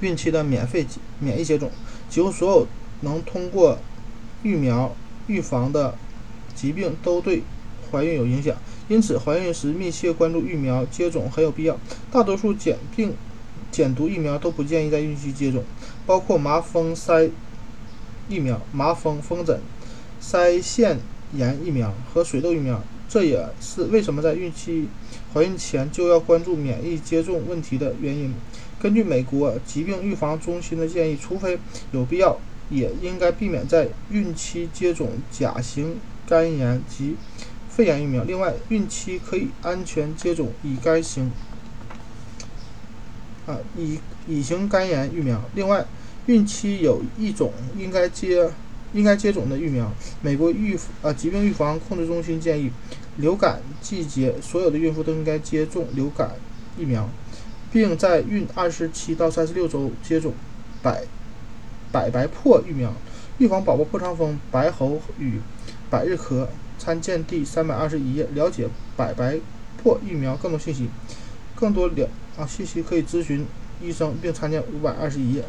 孕期的免费免疫接种，几乎所有能通过疫苗预防的疾病都对怀孕有影响。因此，怀孕时密切关注疫苗接种很有必要。大多数减病、减毒疫苗都不建议在孕期接种，包括麻风腮疫苗、麻风风疹、腮腺炎疫苗和水痘疫苗。这也是为什么在孕期怀孕前就要关注免疫接种问题的原因。根据美国疾病预防中心的建议，除非有必要，也应该避免在孕期接种甲型肝炎及肺炎疫苗。另外，孕期可以安全接种乙肝型啊乙乙型肝炎疫苗。另外，孕期有一种应该接应该接种的疫苗。美国预啊疾病预防控制中心建议，流感季节所有的孕妇都应该接种流感疫苗。并在孕二十七到三十六周接种百百白破疫苗，预防宝宝破伤风、白喉与百日咳。参见第三百二十一页，了解百白破疫苗更多信息。更多了啊信息可以咨询医生，并参见五百二十一页。